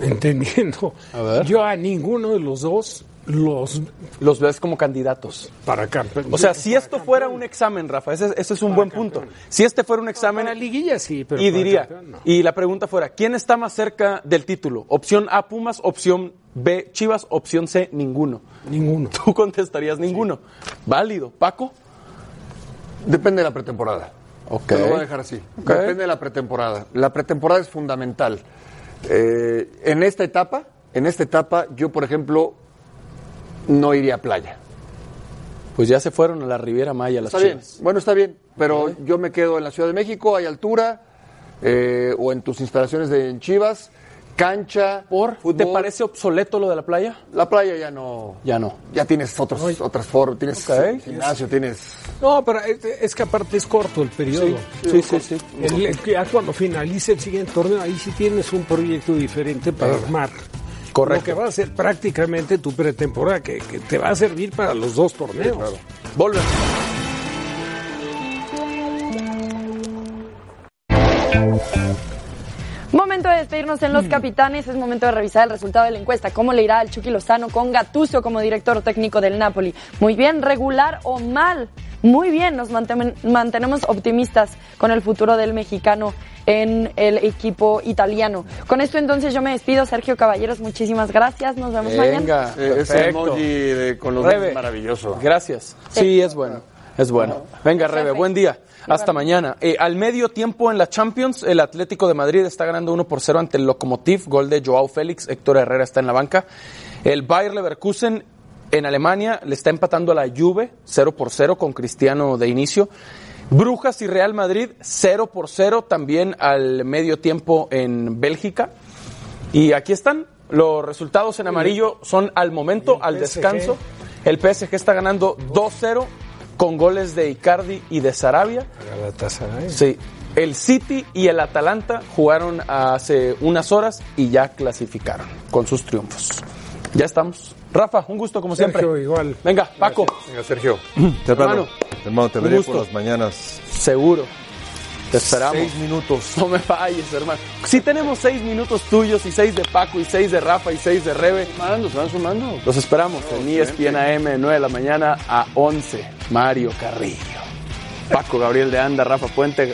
entendiendo, A ver. yo a ninguno de los dos los Los ves como candidatos. para campeón. O sea, si esto fuera un examen, Rafa, ese, ese es un buen punto. Si este fuera un examen, para liguilla sí, pero y para diría, campeón no. y la pregunta fuera, ¿quién está más cerca del título? Opción A, Pumas, opción B, Chivas, opción C, ninguno. ninguno. Tú contestarías ninguno. Válido. ¿Paco? Depende de la pretemporada. Ok. Te lo voy a dejar así. Ok. Depende de la pretemporada. La pretemporada es fundamental. Eh, en esta etapa, en esta etapa, yo, por ejemplo, no iría a playa. Pues ya se fueron a la Riviera Maya las Está bien, bueno, está bien, pero yo me quedo en la Ciudad de México, hay altura, eh, o en tus instalaciones de en Chivas, cancha, ¿Por? fútbol. ¿Te parece obsoleto lo de la playa? La playa ya no, Ya no. ya tienes otros, otras formas, tienes gimnasio, tienes... No, pero es, es que aparte es corto el periodo. Sí, sí, sí. El- el- ya cuando finalice el siguiente torneo, ahí sí tienes un proyecto diferente para armar. Correcto. Lo que va a ser prácticamente tu pretemporada, que, que te va a servir para los dos torneos. Volvemos. Momento de despedirnos en. Los Capitanes, es momento de revisar el resultado de la encuesta. ¿Cómo le irá al Chucky Lozano con Gattuso como director técnico del Napoli? Muy bien, regular o mal. Muy bien, nos mantemen- mantenemos optimistas con el futuro del mexicano en el equipo italiano. Con esto entonces yo me despido, Sergio Caballeros, muchísimas gracias, nos vemos mañana. Venga, Eh, ese perfecto. emoji de- con los Rebe. maravilloso. Gracias. Sí, es bueno. Es bueno. Venga, Rebe, buen día. Hasta mañana. Eh, al medio tiempo en la Champions, el Atlético de Madrid está ganando 1 por 0 ante el Lokomotiv. Gol de Joao Félix. Héctor Herrera está en la banca. El Bayer Leverkusen en Alemania le está empatando a la Juve 0 por 0 con Cristiano de inicio. Brujas y Real Madrid 0 por 0 también al medio tiempo en Bélgica. Y aquí están los resultados en amarillo son al momento, al descanso. El PSG está ganando 2-0 con goles de Icardi y de Sarabia. Sí. El City y el Atalanta jugaron hace unas horas y ya clasificaron con sus triunfos. Ya estamos. Rafa, un gusto como Sergio, siempre. igual. Venga, Paco. Venga, Sergio. Hermano, hermano, te veré por las mañanas. Seguro. Te esperamos. Seis minutos. No me falles, hermano. Si tenemos seis minutos tuyos y seis de Paco y seis de Rafa y seis de Rebe. Sumando, se van sumando. Los esperamos en E ESPN AM 9 de la mañana a 11. Mario Carrillo. Paco Gabriel de Anda, Rafa Puente,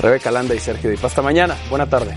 Rebeca Landa y Sergio Dip. Hasta mañana. Buena tarde.